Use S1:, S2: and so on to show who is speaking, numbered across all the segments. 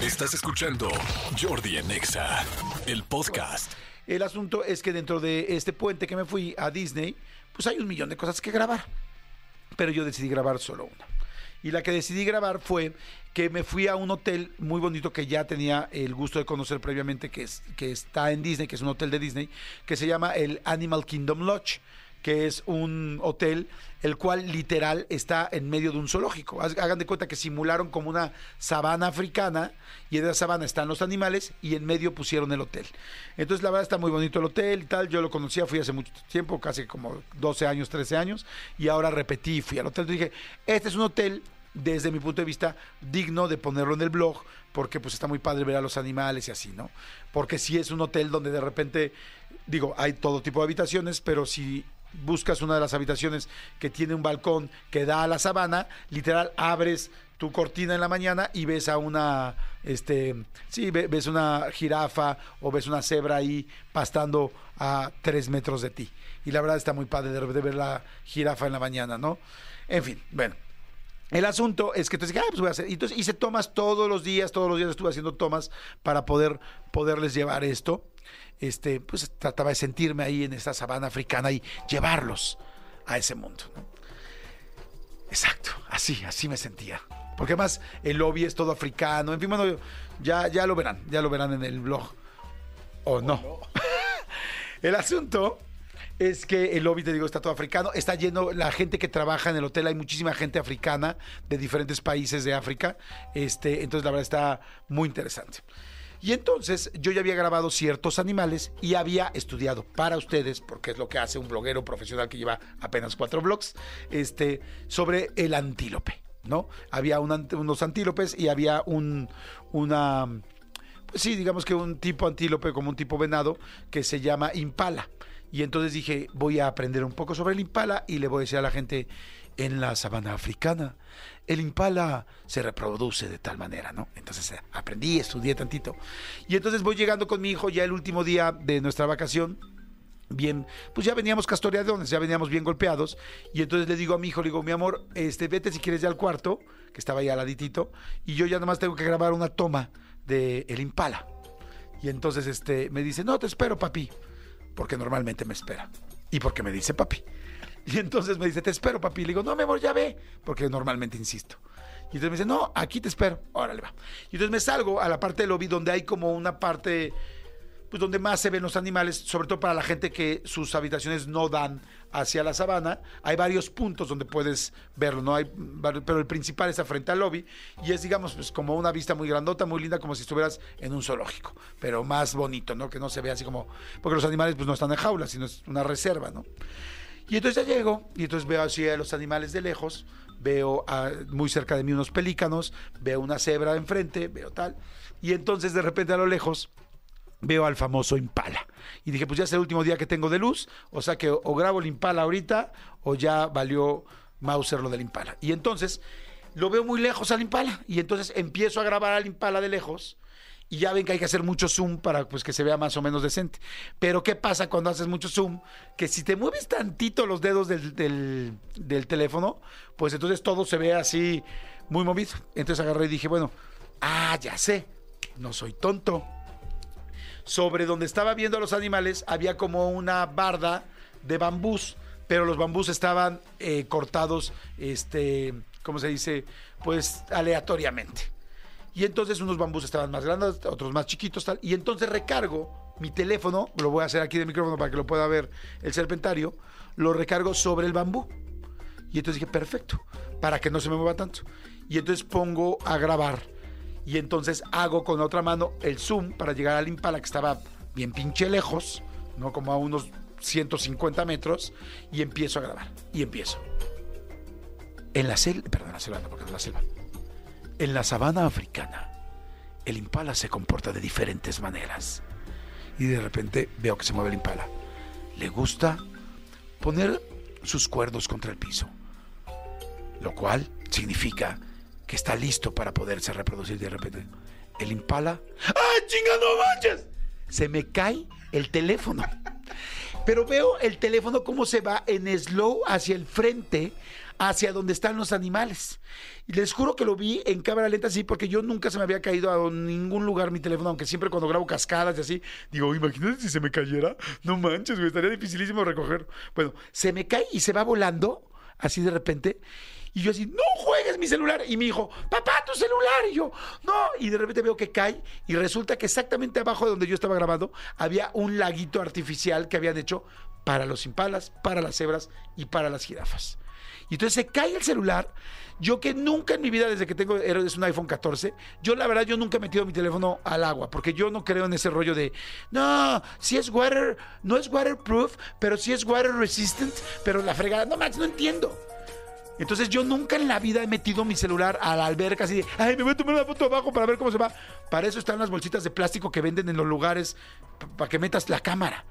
S1: Estás escuchando Jordi en Exa, el podcast.
S2: El asunto es que dentro de este puente que me fui a Disney, pues hay un millón de cosas que grabar. Pero yo decidí grabar solo una. Y la que decidí grabar fue que me fui a un hotel muy bonito que ya tenía el gusto de conocer previamente, que, es, que está en Disney, que es un hotel de Disney, que se llama el Animal Kingdom Lodge que es un hotel el cual literal está en medio de un zoológico. Hagan de cuenta que simularon como una sabana africana y en esa sabana están los animales y en medio pusieron el hotel. Entonces la verdad está muy bonito el hotel y tal. Yo lo conocía, fui hace mucho tiempo, casi como 12 años, 13 años y ahora repetí, fui al hotel. Entonces dije, este es un hotel desde mi punto de vista, digno de ponerlo en el blog, porque pues está muy padre ver a los animales y así, ¿no? Porque si es un hotel donde de repente, digo, hay todo tipo de habitaciones, pero si buscas una de las habitaciones que tiene un balcón que da a la sabana, literal abres tu cortina en la mañana y ves a una, este, sí, ve- ves una jirafa o ves una cebra ahí pastando a tres metros de ti. Y la verdad está muy padre de ver la jirafa en la mañana, ¿no? En fin, bueno. El asunto es que entonces ah, pues voy a hacer. Y Entonces hice tomas todos los días, todos los días estuve haciendo tomas para poder poderles llevar esto. Este, pues trataba de sentirme ahí en esta sabana africana y llevarlos a ese mundo. ¿no? Exacto, así, así me sentía. Porque además el lobby es todo africano. En fin, bueno, ya, ya lo verán, ya lo verán en el blog. O no. el asunto es que el lobby, te digo, está todo africano. Está lleno, la gente que trabaja en el hotel, hay muchísima gente africana de diferentes países de África. Este, entonces, la verdad está muy interesante. Y entonces yo ya había grabado ciertos animales y había estudiado para ustedes, porque es lo que hace un bloguero profesional que lleva apenas cuatro blogs, este, sobre el antílope, ¿no? Había unos antílopes y había un, una, pues sí, digamos que un tipo antílope como un tipo venado que se llama impala. Y entonces dije, voy a aprender un poco sobre el impala y le voy a decir a la gente, en la sabana africana, el impala se reproduce de tal manera, ¿no? Entonces eh, aprendí, estudié tantito. Y entonces voy llegando con mi hijo ya el último día de nuestra vacación. Bien, pues ya veníamos castoreadones, ya veníamos bien golpeados. Y entonces le digo a mi hijo, le digo, mi amor, este, vete si quieres ya al cuarto, que estaba ahí al y yo ya nomás tengo que grabar una toma de el impala. Y entonces este, me dice, no, te espero, papi. Porque normalmente me espera. Y porque me dice papi. Y entonces me dice, te espero, papi. Le digo, no, mi amor, ya ve. Porque normalmente insisto. Y entonces me dice, no, aquí te espero. Órale, va. Y entonces me salgo a la parte del lobby donde hay como una parte, pues donde más se ven los animales, sobre todo para la gente que sus habitaciones no dan hacia la sabana. Hay varios puntos donde puedes verlo, ¿no? Hay, pero el principal está frente al lobby y es, digamos, pues como una vista muy grandota, muy linda, como si estuvieras en un zoológico, pero más bonito, ¿no? Que no se vea así como, porque los animales pues no están en jaulas, sino es una reserva, ¿no? Y entonces ya llego y entonces veo así a los animales de lejos, veo a- muy cerca de mí unos pelícanos, veo una cebra enfrente, veo tal. Y entonces de repente a lo lejos veo al famoso impala. Y dije, pues ya es el último día que tengo de luz, o sea que o grabo el impala ahorita o ya valió Mauser lo del impala. Y entonces lo veo muy lejos al impala y entonces empiezo a grabar al impala de lejos. Y ya ven que hay que hacer mucho zoom para pues, que se vea más o menos decente. Pero ¿qué pasa cuando haces mucho zoom? Que si te mueves tantito los dedos del, del- del teléfono, pues entonces todo se ve así muy movido. Entonces agarré y dije, bueno, ah, ya sé, no soy tonto sobre donde estaba viendo a los animales había como una barda de bambús, pero los bambús estaban eh, cortados, este, ¿cómo se dice? Pues aleatoriamente. Y entonces unos bambús estaban más grandes, otros más chiquitos. Y entonces recargo mi teléfono, lo voy a hacer aquí de micrófono para que lo pueda ver el serpentario, lo recargo sobre el bambú. Y entonces dije, perfecto, para que no se me mueva tanto. Y entonces pongo a grabar. Y entonces hago con otra mano el zoom para llegar al impala que estaba bien pinche lejos, ¿no? Como a unos 150 metros. Y empiezo a grabar. Y empiezo. En la selva, perdón, la selva, no, porque no la selva. En la sabana africana, el impala se comporta de diferentes maneras. Y de repente veo que se mueve el impala. Le gusta poner sus cuernos contra el piso, lo cual significa que está listo para poderse reproducir de repente. El impala, ¡ay, chinga, no manches! Se me cae el teléfono. Pero veo el teléfono cómo se va en slow hacia el frente, hacia donde están los animales. Y les juro que lo vi en cámara lenta así, porque yo nunca se me había caído a ningún lugar mi teléfono, aunque siempre cuando grabo cascadas y así, digo, imagínate si se me cayera. No manches, güey, estaría dificilísimo recoger. Bueno, se me cae y se va volando, así de repente. Y yo así, no juegues mi celular. Y mi hijo, papá, tu celular. Y yo, no. Y de repente veo que cae y resulta que exactamente abajo de donde yo estaba grabando había un laguito artificial que habían hecho para los impalas, para las cebras y para las jirafas. Y entonces se cae el celular. Yo que nunca en mi vida, desde que tengo es un iPhone 14, yo la verdad, yo nunca he metido mi teléfono al agua, porque yo no creo en ese rollo de, no, si es water, no es waterproof, pero si es water resistant, pero la fregada, no manches, no entiendo. Entonces yo nunca en la vida he metido mi celular a la alberca así de, ay, me voy a tomar una foto abajo para ver cómo se va. Para eso están las bolsitas de plástico que venden en los lugares para que metas la cámara.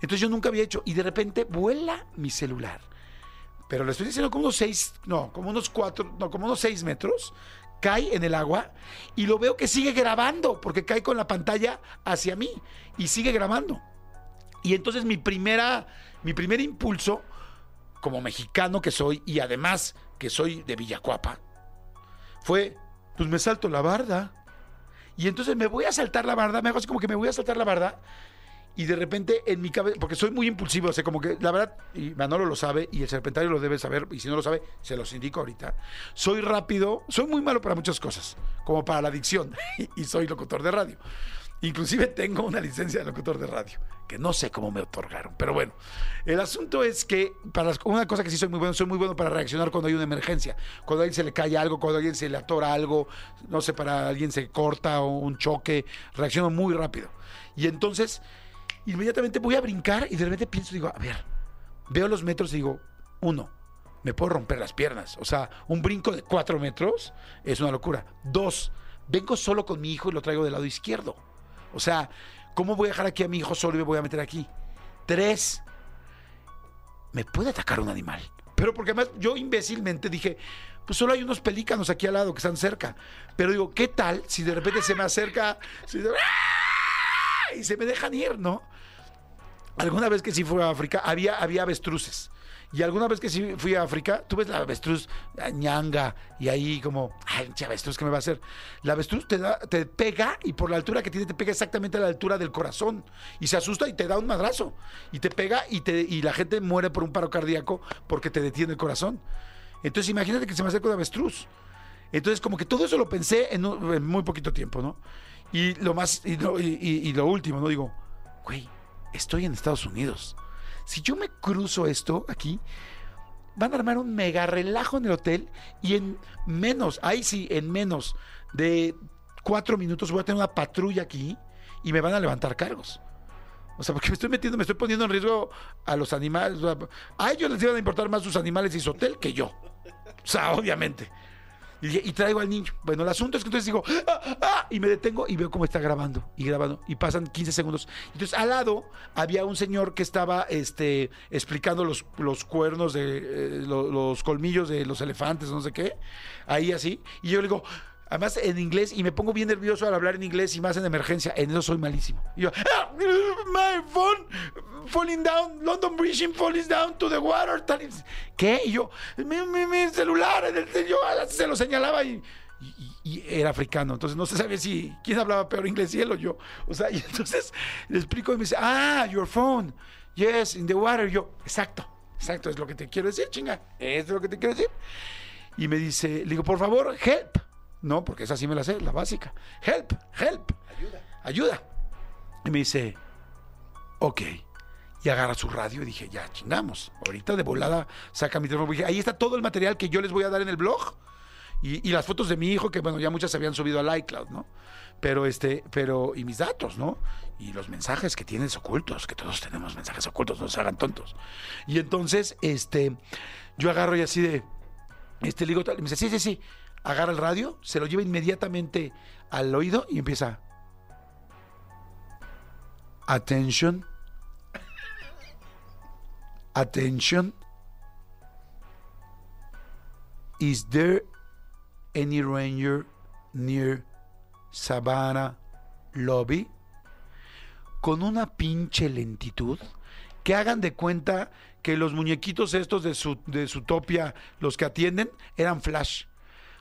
S2: Entonces yo nunca había hecho. Y de repente vuela mi celular. Pero le estoy diciendo como unos seis, no, como unos cuatro, no, como unos seis metros. Cae en el agua y lo veo que sigue grabando porque cae con la pantalla hacia mí y sigue grabando. Y entonces mi primera, mi primer impulso como mexicano que soy y además que soy de Villacuapa, fue, pues me salto la barda. Y entonces me voy a saltar la barda, me hago así como que me voy a saltar la barda. Y de repente en mi cabeza, porque soy muy impulsivo, o sea, como que la verdad, y Manolo lo sabe, y el serpentario lo debe saber, y si no lo sabe, se los indico ahorita. Soy rápido, soy muy malo para muchas cosas, como para la adicción, y soy locutor de radio. Inclusive tengo una licencia de locutor de radio, que no sé cómo me otorgaron. Pero bueno, el asunto es que para una cosa que sí soy muy bueno, soy muy bueno para reaccionar cuando hay una emergencia. Cuando a alguien se le cae algo, cuando a alguien se le atora algo, no sé, para alguien se corta o un choque, reacciono muy rápido. Y entonces, inmediatamente voy a brincar y de repente pienso, digo, a ver, veo los metros y digo, uno, me puedo romper las piernas. O sea, un brinco de cuatro metros es una locura. Dos, vengo solo con mi hijo y lo traigo del lado izquierdo. O sea, ¿cómo voy a dejar aquí a mi hijo solo y me voy a meter aquí? Tres, me puede atacar un animal. Pero porque además yo imbécilmente dije, pues solo hay unos pelícanos aquí al lado que están cerca. Pero digo, ¿qué tal si de repente se me acerca y se me dejan ir, ¿no? Alguna vez que sí fui a África, había, había avestruces. Y alguna vez que sí fui a África, tú ves la avestruz ñanga y ahí como, ay, che avestruz, ¿qué me va a hacer? La avestruz te, te pega y por la altura que tiene te pega exactamente a la altura del corazón y se asusta y te da un madrazo y te pega y, te, y la gente muere por un paro cardíaco porque te detiene el corazón. Entonces imagínate que se me acerca una avestruz. Entonces como que todo eso lo pensé en, muy poquito tiempo, ¿no? Y lo más, y lo, y lo último, ¿no? Digo, güey, estoy en Estados Unidos si yo me cruzo esto aquí, van a armar un mega relajo en el hotel y en menos, ahí sí, en menos de cuatro minutos voy a tener una patrulla aquí y me van a levantar cargos. O sea, porque me estoy metiendo, me estoy poniendo en riesgo a los animales. A ellos les iban a importar más sus animales y su hotel que yo. O sea, obviamente. Y, traigo al niño. Bueno, el asunto es que entonces digo, ¡Ah, ah! y me detengo y veo cómo está grabando y grabando. Y pasan 15 segundos. Entonces, al lado había un señor que estaba este, explicando los, los cuernos de eh, los colmillos de los elefantes, no sé qué. Ahí así. Y yo le digo, Además en inglés y me pongo bien nervioso al hablar en inglés y más en emergencia. En eso soy malísimo. Y yo, ah, my phone falling down, London Bridge falling down to the water. ¿Qué? Y yo, mi, celular, yo se lo señalaba y, era africano. Entonces no se sabía si quién hablaba peor inglés, y él o yo. O sea, y entonces le explico y me dice, ah, your phone. Yes, in the water. yo, exacto, exacto, es lo que te quiero decir, chinga. Es lo que te quiero decir. Y me dice, le digo, por favor, help. No, porque esa sí me la sé, la básica. Help, help. Ayuda. Ayuda. Y me dice, ok. Y agarra su radio y dije, ya chingamos. Ahorita de volada saca mi teléfono. Dije, ahí está todo el material que yo les voy a dar en el blog. Y, las fotos de mi hijo, que bueno, ya muchas se habían subido al iCloud, ¿no? Pero este, pero, y mis datos, ¿no? Y los mensajes que tienes ocultos, que todos tenemos mensajes ocultos, no se hagan tontos. Y entonces, este, yo agarro y así de, este, le digo, y me dice, sí, sí, sí agarra el radio, se lo lleva inmediatamente al oído y empieza. Attention. Attention. Is there any ranger near Savannah Lobby? Con una pinche lentitud que hagan de cuenta que los muñequitos estos de su, de su topia, los que atienden, eran flash.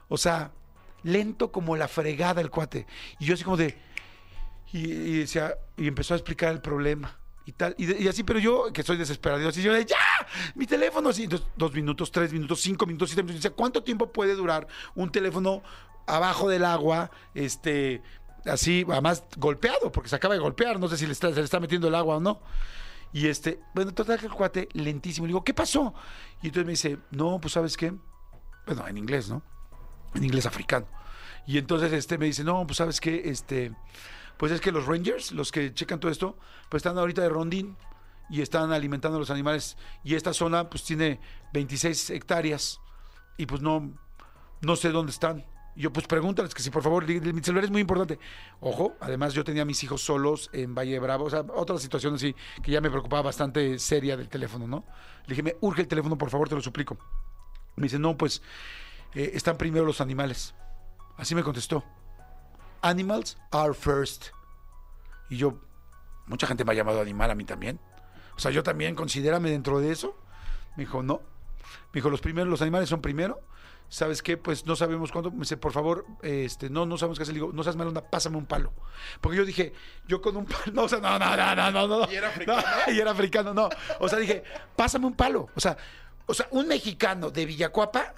S2: O sea, lento como la fregada el cuate. Y yo así como de... Y, y empezó a explicar el problema y así, pero yo, que soy desesperado, así, yo de, ¡ya! Mi teléfono, así. Dos minutos, tres minutos, cinco minutos, siete minutos. Decía, ¿cuánto tiempo puede durar un teléfono abajo del agua, este, así, además golpeado, porque se acaba de golpear, no sé si le está, se le está metiendo el agua o no. Y este, bueno, total que el cuate lentísimo. Le digo, ¿qué pasó? Y entonces me dice, no, pues ¿sabes qué? Bueno, en inglés, ¿no? En inglés africano. Y entonces este me dice, no, pues ¿sabes qué? Este, pues es que los Rangers, los que checan todo esto, pues están ahorita de rondín y están alimentando a los animales. Y esta zona, pues tiene 26 hectáreas y pues no, no sé dónde están. Yo, pues pregúntales que si por favor, mi celular es muy importante. Ojo, además yo tenía mis hijos solos en Valle Bravo, o sea, otra situación así que ya me preocupaba bastante seria del teléfono, ¿no? Le dije, me urge el teléfono, por favor, te lo suplico. Me dice, no, pues eh, están primero los animales. Así me contestó. Animals are first. Y yo, mucha gente me ha llamado animal a mí también. O sea, yo también, considérame dentro de eso. Me dijo, no. Me dijo, los primeros, los animales son primero. ¿Sabes qué? Pues no sabemos cuándo. Me dice, por favor, este, no, no sabemos qué hacer. Le digo, no seas malona, pásame un palo. Porque yo dije, yo con un palo. No, o sea, no, no, no, no, no, no.
S3: ¿Y era africano?
S2: No, y era africano, no. O sea, dije, pásame un palo. O sea, o sea, un mexicano de Villacuapa.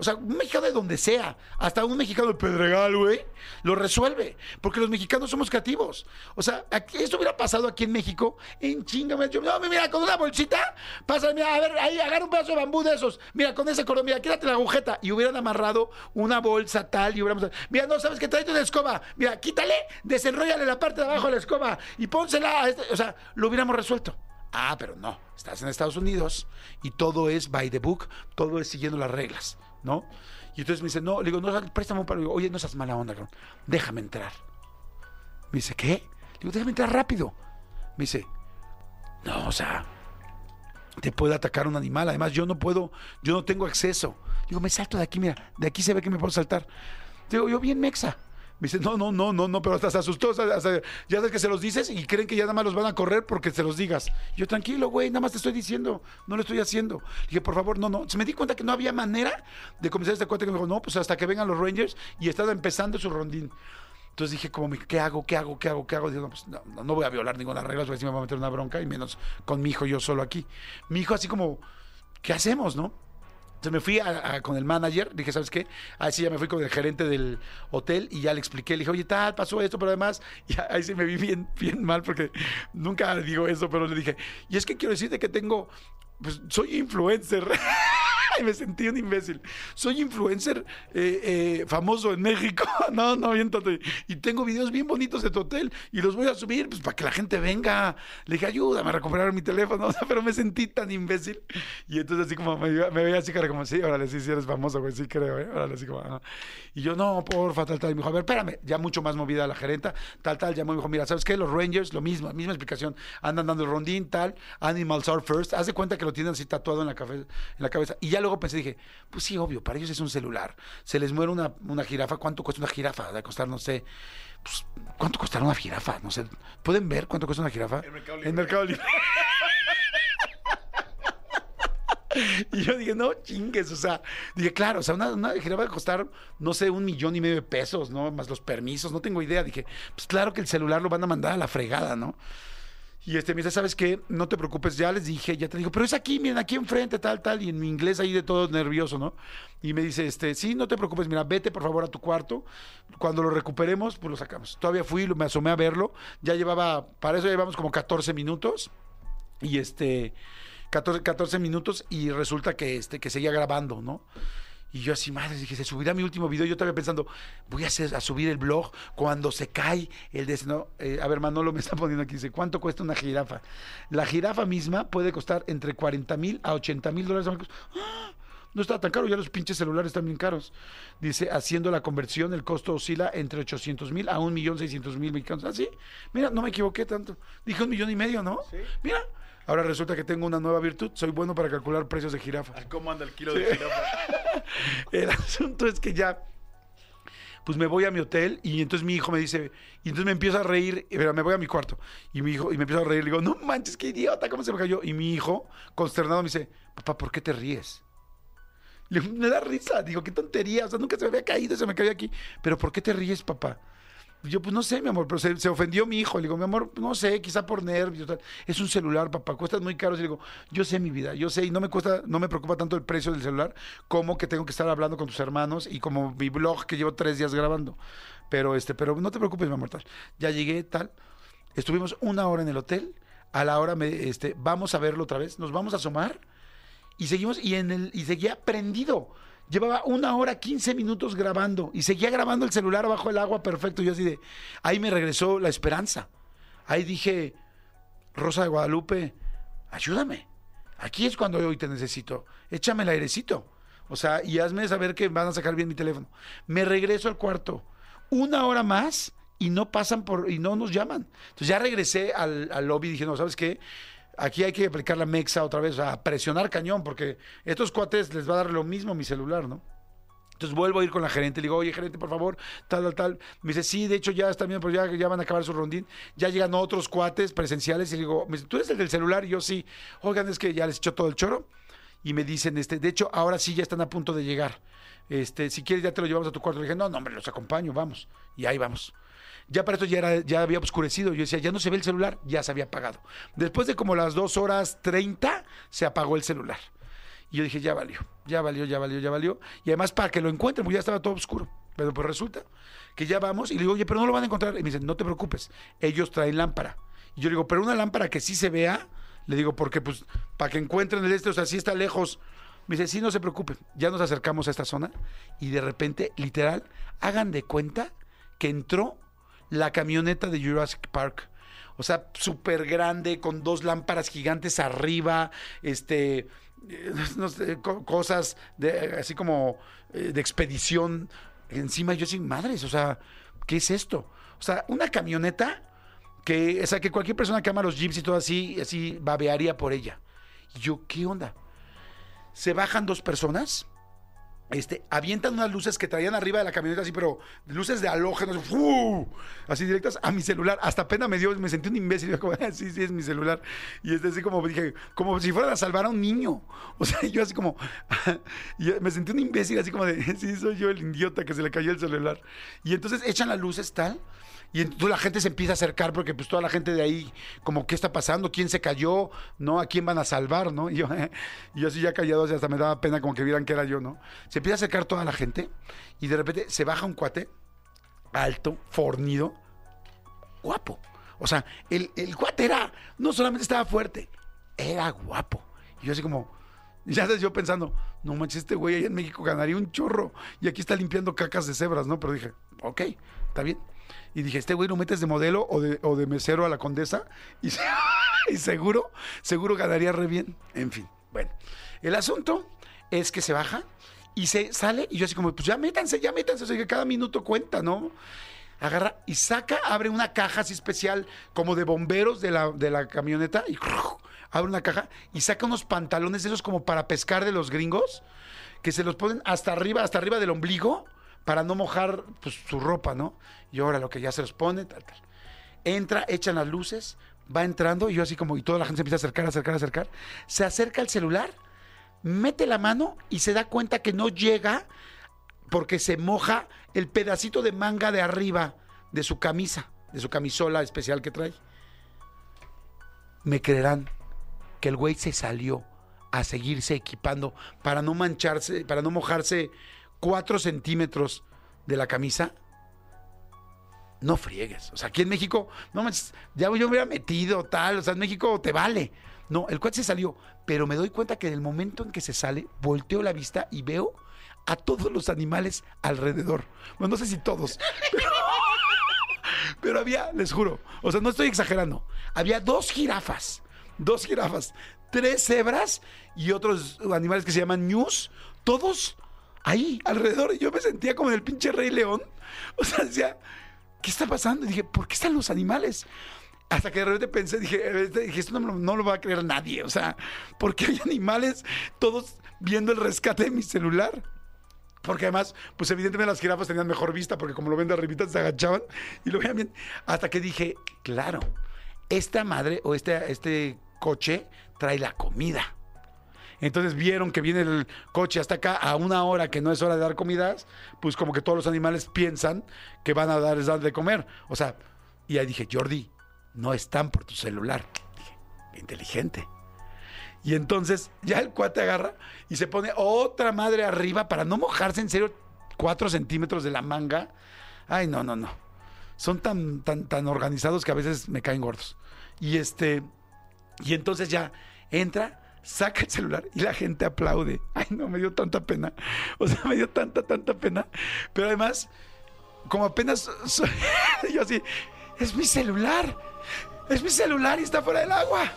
S2: O sea, un mexicano de donde sea, hasta un mexicano de Pedregal, güey, lo resuelve. Porque los mexicanos somos creativos. O sea, esto hubiera pasado aquí en México, en chinga, yo, no, mira, con una bolsita, pasa, mira, a ver, ahí, agarra un pedazo de bambú de esos, mira, con ese cordón, mira, quédate la agujeta. Y hubieran amarrado una bolsa tal, y hubiéramos, mira, no, sabes que tráete una escoba, mira, quítale, desenróllale la parte de abajo de la escoba y pónsela, a este- o sea, lo hubiéramos resuelto. Ah, pero no, estás en Estados Unidos y todo es by the book, todo es siguiendo las reglas, ¿no? Y entonces me dice, no, le digo, no, préstame un palo. Le digo, oye, no seas mala onda, cabrón, déjame entrar. Me dice, ¿qué? Le digo, déjame entrar rápido. Me dice, no, o sea, te puede atacar un animal. Además, yo no puedo, yo no tengo acceso. Digo, me salto de aquí, mira, de aquí se ve que me puedo saltar. Digo, yo bien mexa. Me dice, no, no, no, no, no, pero hasta se asustó. ya sabes que se los dices y creen que ya nada más los van a correr porque se los digas. Yo, tranquilo, güey, nada más te estoy diciendo, no lo estoy haciendo. Le dije, por favor, no, no. Se me di cuenta que no había manera de convencer a este cuate que me dijo, no, pues hasta que vengan los Rangers y estaba empezando su rondín. Entonces dije, como, ¿qué hago? ¿Qué hago? ¿Qué hago? ¿Qué hago? No, pues, no, no, no voy a violar ninguna regla, porque si me va a meter una bronca y menos con mi hijo yo solo aquí. Mi hijo así como, ¿qué hacemos, no? Entonces me fui a- con el manager, dije, ¿sabes qué? Ahí sí ya me fui con el gerente del hotel y ya le expliqué, le dije, oye, tal, pasó esto, pero además, y ahí sí me vi bien, bien mal porque nunca digo eso, pero le dije, y es que quiero decirte que tengo, pues soy influencer. me sentí un imbécil. Soy influencer eh, eh, famoso en México. no, no, tonto. Y tengo videos bien bonitos de tu hotel y los voy a subir pues, para que la gente venga. Le dije, ayúdame a recuperar mi teléfono. O sea, pero me sentí tan imbécil. Y entonces así como me, me veía así cara como, sí, órale, sí, sí eres famoso, güey, sí creo, ¿eh? Órale, así como. Y yo, no, porfa, tal, tal. Y me dijo, a ver, espérame. Ya mucho más movida la gerenta, tal, tal. Llamó y me dijo, mira, ¿sabes qué? Los Rangers, lo mismo, misma explicación. Andan dando el rondín, tal. Animals are first. Haz de cuenta que lo tienen así tatuado en la, cafe- en la cabeza. Y ya luego pensé, dije, pues sí, obvio, para ellos es un celular. Se les muere una, una jirafa. ¿Cuánto cuesta una jirafa? De costar, no sé. Pues, ¿Cuánto costará una jirafa? No sé. ¿Pueden ver cuánto cuesta una jirafa?
S3: En Mercado Libre.
S2: En Mercado Libre. Y yo dije, no chingues, o sea, dije, claro, o sea, una, una jirafa va a costar, no sé, un millón y medio de pesos, ¿no? Más los permisos, no tengo idea. Dije, pues claro que el celular lo van a mandar a la fregada, ¿no? Y este me dice, ¿sabes qué? No te preocupes, ya les dije, ya te digo, pero es aquí, miren, aquí enfrente, tal, tal, y en mi inglés ahí de todo nervioso, ¿no? Y me dice, este, sí, no te preocupes, mira, vete por favor a tu cuarto, cuando lo recuperemos, pues lo sacamos. Todavía fui, me asomé a verlo, ya llevaba, para eso llevamos como 14 minutos, y este, 14, 14 minutos, y resulta que, este, que seguía grabando, ¿no? Y yo así, madre, dije, se subirá mi último video. Yo estaba pensando, voy a, hacer, a subir el blog cuando se cae el de... No, eh, a ver, Manolo me está poniendo aquí, dice, ¿cuánto cuesta una jirafa? La jirafa misma puede costar entre 40 mil a 80 mil dólares. ¡Ah! No está tan caro, ya los pinches celulares están bien caros. Dice, haciendo la conversión, el costo oscila entre 800 mil a 1.600.000 mexicanos. Ah, sí, mira, no me equivoqué tanto. Dije un millón y medio, ¿no?
S3: Sí.
S2: Mira, ahora resulta que tengo una nueva virtud. Soy bueno para calcular precios de jirafas.
S3: ¿Cómo anda el kilo de jirafa?
S2: El asunto es que ya, pues me voy a mi hotel y entonces mi hijo me dice, y entonces me empiezo a reír, pero me voy a mi cuarto. Y mi hijo, y me empiezo a reír, le digo, no manches, qué idiota, ¿cómo se me cayó? Y mi hijo, consternado, me dice, papá, ¿por qué te ríes? Le digo, me da risa, digo, qué tontería, o sea, nunca se me había caído, se me cayó aquí. Pero ¿por qué te ríes, papá? Yo, pues no sé, mi amor, pero se, se ofendió mi hijo. Le digo, mi amor, no sé, quizá por nervios. tal. Es un celular, papá, cuesta muy caro. Y le digo, yo sé mi vida, yo sé, y no me cuesta, no me preocupa tanto el precio del celular como que tengo que estar hablando con tus hermanos y como mi blog que llevo tres días grabando. Pero este, pero no te preocupes, mi amor, tal. Ya llegué, tal. Estuvimos una hora en el hotel. A la hora me, este, vamos a verlo otra vez. Nos vamos a asomar y seguimos y en el y seguía prendido. Llevaba una hora, 15 minutos grabando y seguía grabando el celular bajo el agua perfecto. Yo así de, ahí me regresó la esperanza. Ahí dije, Rosa de Guadalupe, ayúdame. Aquí es cuando hoy te necesito. Échame el airecito. O sea, y hazme saber que van a sacar bien mi teléfono. Me regreso al cuarto. Una hora más y no pasan por, y no nos llaman. Entonces ya regresé al, al lobby y dije, no, ¿sabes qué? Aquí hay que aplicar la mexa otra vez, a presionar cañón, porque estos cuates les va a dar lo mismo mi celular, ¿no? Entonces vuelvo a ir con la gerente, le digo, oye, gerente, por favor, tal, tal, tal. Me dice, sí, de hecho ya está bien, pero ya, ya van a acabar su rondín. Ya llegan otros cuates presenciales y le digo, me dice, ¿tú eres el del celular? Y yo sí. Oigan, es que ya les echó todo el choro. Y me dicen, este, de hecho, ahora sí ya están a punto de llegar. Este, si quieres ya te lo llevamos a tu cuarto. Le dije, no, no, hombre, los acompaño, vamos. Y ahí vamos. Ya para esto ya, era, ya había oscurecido. Yo decía, ya no se ve el celular, ya se había apagado. Después de como las dos horas 30, se apagó el celular. Y yo dije, ya valió, ya valió, ya valió, ya valió. Y además para que lo encuentren, porque ya estaba todo oscuro. Pero pues resulta que ya vamos y le digo, oye, pero no lo van a encontrar. Y me dicen, no te preocupes, ellos traen lámpara. Y yo le digo, pero una lámpara que sí se vea, le digo, porque pues para que encuentren el este, o sea, sí está lejos. Me dice, sí, no se preocupen. Ya nos acercamos a esta zona y de repente, literal, hagan de cuenta que entró la camioneta de Jurassic Park. O sea, súper grande, con dos lámparas gigantes arriba, este, eh, no sé, co- cosas de, así como eh, de expedición encima. Yo sin madres, o sea, ¿qué es esto? O sea, una camioneta que, o sea, que cualquier persona que ama los jeeps y todo así, así babearía por ella. Y yo, ¿qué onda? Se bajan dos personas, este, avientan unas luces que traían arriba de la camioneta, así, pero luces de halógenos, así directas a mi celular. Hasta pena me dio, me sentí un imbécil. Yo como, "Ah, sí, sí, es mi celular. Y es así como dije, como si fuera a salvar a un niño. O sea, yo así como, me sentí un imbécil, así como de, sí, soy yo el idiota que se le cayó el celular. Y entonces echan las luces tal. Y entonces la gente se empieza a acercar porque pues toda la gente de ahí, como, ¿qué está pasando? ¿Quién se cayó? ¿No? ¿A quién van a salvar? ¿No? Y yo, yo así ya callado, hasta me daba pena como que vieran que era yo, ¿no? Empieza a acercar toda la gente y de repente se baja un cuate alto, fornido, guapo. O sea, el, el cuate era, no solamente estaba fuerte, era guapo. Y yo así como, ya sabes, yo pensando, no manches, este güey ahí en México ganaría un chorro. Y aquí está limpiando cacas de cebras, ¿no? Pero dije, ok, está bien. Y dije, este güey lo metes de modelo o de, o de mesero a la condesa. Y, y seguro, seguro ganaría re bien. En fin, bueno. El asunto es que se baja y se sale. Y yo así como, pues ya métanse, ya métanse. O sea, que cada minuto cuenta, ¿no? agarra y saca, abre una caja así especial, como de bomberos de la, de la camioneta, y abre una caja y saca unos pantalones de esos como para pescar de los gringos, que se los ponen hasta arriba, hasta arriba del ombligo, para no mojar pues, su ropa, ¿no? Y ahora lo que ya se los pone, tal, tal. Entra, echan las luces, va entrando, y yo así como, y toda la gente se empieza a acercar, acercar, acercar. Se acerca al celular, mete la mano y se da cuenta que no llega porque se moja el pedacito de manga de arriba de su camisa, de su camisola especial que trae. Me creerán que el güey se salió a seguirse equipando para no mancharse, para no mojarse cuatro centímetros de la camisa. No friegues. O sea, aquí en México, no manches, ya yo me hubiera metido tal. O sea, en México te vale. No, el cuate se salió. Pero me doy cuenta que en el momento en que se sale, volteo la vista y veo a todos los animales alrededor. Bueno, no sé si todos, pero, pero había, les juro, o sea, no estoy exagerando, había dos jirafas, dos jirafas, tres cebras y otros animales que se llaman ñus, todos ahí alrededor. Y yo me sentía como en el pinche Rey León. O sea, decía, ¿qué está pasando? Y dije, ¿por qué están los animales? Hasta que de repente pensé, dije, dije, esto no, no lo va a creer nadie. O sea, ¿por qué hay animales todos viendo el rescate de mi celular? Porque además, pues evidentemente las jirafas tenían mejor vista, porque como lo ven de arribita, se agachaban y lo veían bien. Hasta que dije, claro, esta madre o este, este coche trae la comida. Entonces vieron que viene el coche hasta acá a una hora que no es hora de dar comidas, pues como que todos los animales piensan que van a dar, dar de comer. O sea, y ahí dije, Jordi, no están por tu celular. Dije, "Qué inteligente. Y entonces ya el cuate agarra y se pone otra madre arriba para no mojarse en serio cuatro centímetros de la manga. Ay, no, no, no. Son tan, tan, tan organizados que a veces me caen gordos. Y este, y entonces ya entra, saca el celular y la gente aplaude. Ay, no, me dio tanta pena. O sea, me dio tanta, tanta pena. Pero además, como apenas yo así, es mi celular. Es mi celular y está fuera del agua.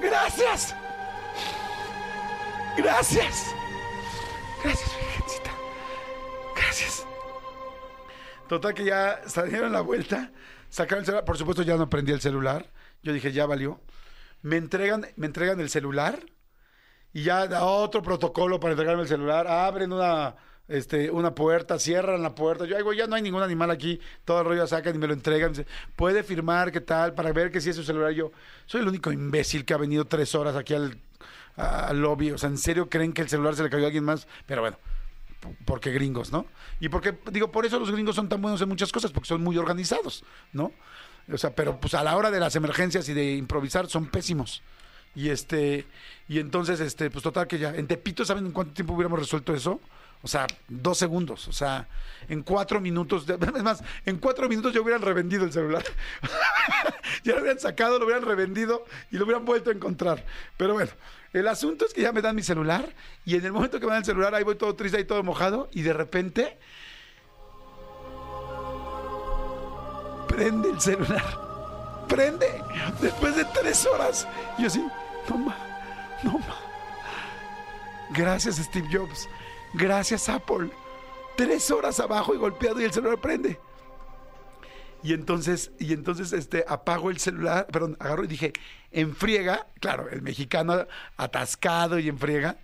S2: Gracias. Gracias. Gracias, Virgencita. Gracias. Total que ya salieron la vuelta, sacaron el celular. Por supuesto, ya no prendí el celular. Yo dije, ya valió. Me entregan, me entregan el celular y ya da otro protocolo para entregarme el celular. Abren una, este, una puerta, cierran la puerta. Yo digo, ya no hay ningún animal aquí. Todo el rollo sacan y me lo entregan. Puede firmar, ¿qué tal? Para ver que sí es su celular. Yo soy el único imbécil que ha venido tres horas aquí al, al lobby. O sea, ¿en serio creen que el celular se le cayó a alguien más? Pero bueno, porque gringos, ¿no? Y porque, digo, por eso los gringos son tan buenos en muchas cosas, porque son muy organizados, ¿no? O sea, pero pues a la hora de las emergencias y de improvisar son pésimos. Y este, y entonces, este, pues total que ya, en Tepito, ¿saben en cuánto tiempo hubiéramos resuelto eso? O sea, dos segundos, o sea, en cuatro minutos, es más, en cuatro minutos ya hubieran revendido el celular. ya lo hubieran sacado, lo hubieran revendido y lo hubieran vuelto a encontrar. Pero bueno, el asunto es que ya me dan mi celular y en el momento que me dan el celular, ahí voy todo triste y todo mojado y de repente prende el celular. Prende. Después de tres horas. Yo así, no ma, no ma. Gracias Steve Jobs. Gracias Apple. Tres horas abajo y golpeado y el celular prende. Y entonces, y entonces este, apago el celular, perdón, agarro y dije, en friega, claro, el mexicano atascado y en friega,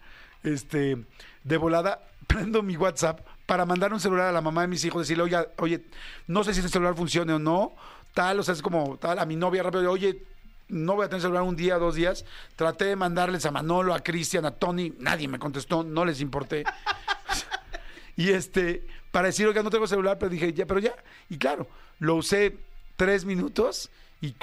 S2: este, de volada, prendo mi WhatsApp para mandar un celular a la mamá de mis hijos, decirle, oye, oye, no sé si este celular funcione o no, tal, o sea, es como tal, a mi novia rápido, oye, no voy a tener celular un día, dos días. Traté de mandarles a Manolo, a Cristian, a Tony, nadie me contestó, no les importé. Y este, para decir, oiga, no tengo celular, pero dije, ya, pero ya. Y claro, lo usé tres minutos y,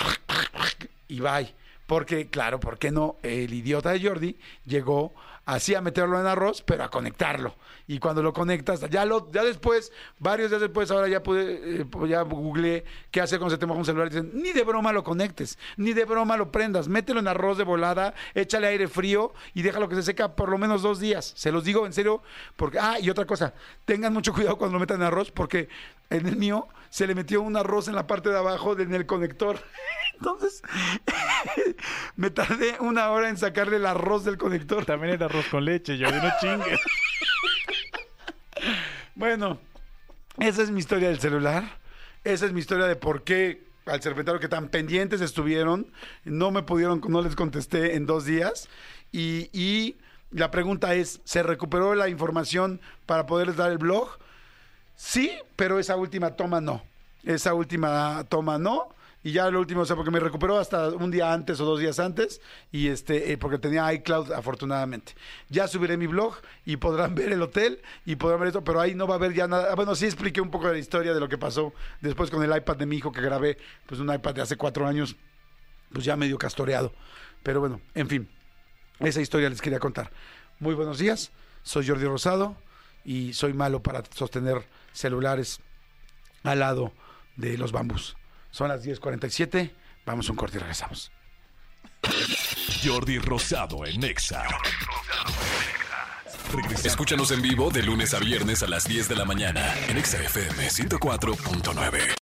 S2: y bye. Porque, claro, ¿por qué no? El idiota de Jordi llegó así a meterlo en arroz, pero a conectarlo. Y cuando lo conectas, ya después, varios días después, ahora ya pude, eh, ya googleé qué hacer cuando se te moja un celular. Y dicen, ni de broma lo conectes, ni de broma lo prendas, mételo en arroz de volada, échale aire frío y déjalo que se seca por lo menos dos días. Se los digo en serio, porque, ah, y otra cosa, tengan mucho cuidado cuando lo metan en arroz, porque en el mío se le metió un arroz en la parte de abajo de- en el conector. Entonces, me tardé una hora en sacarle el arroz del conector.
S3: También era arroz con leche, yo no chingue.
S2: Bueno, esa es mi historia del celular. Esa es mi historia de por qué al serpentario que tan pendientes estuvieron, no me pudieron, no les contesté en dos días. Y, y la pregunta es, ¿se recuperó la información para poderles dar el blog? Sí, pero esa última toma no. Esa última toma no. Y ya lo último, o sea, porque me recuperó hasta un día antes o dos días antes, y este, eh, porque tenía iCloud afortunadamente. Ya subiré mi blog y podrán ver el hotel y podrán ver esto, pero ahí no va a haber ya nada. Ah, Bueno, sí expliqué un poco de la historia de lo que pasó después con el iPad de mi hijo que grabé, pues un iPad de hace cuatro años, pues ya medio castoreado. Pero bueno, en fin, esa historia les quería contar. Muy buenos días, soy Jordi Rosado y soy malo para sostener celulares al lado de los bambús. Son las 10:47, vamos a un corte y regresamos.
S1: Jordi Rosado en Nexa. Escúchanos en vivo de lunes a viernes a las 10 de la mañana en Exa FM 104.9.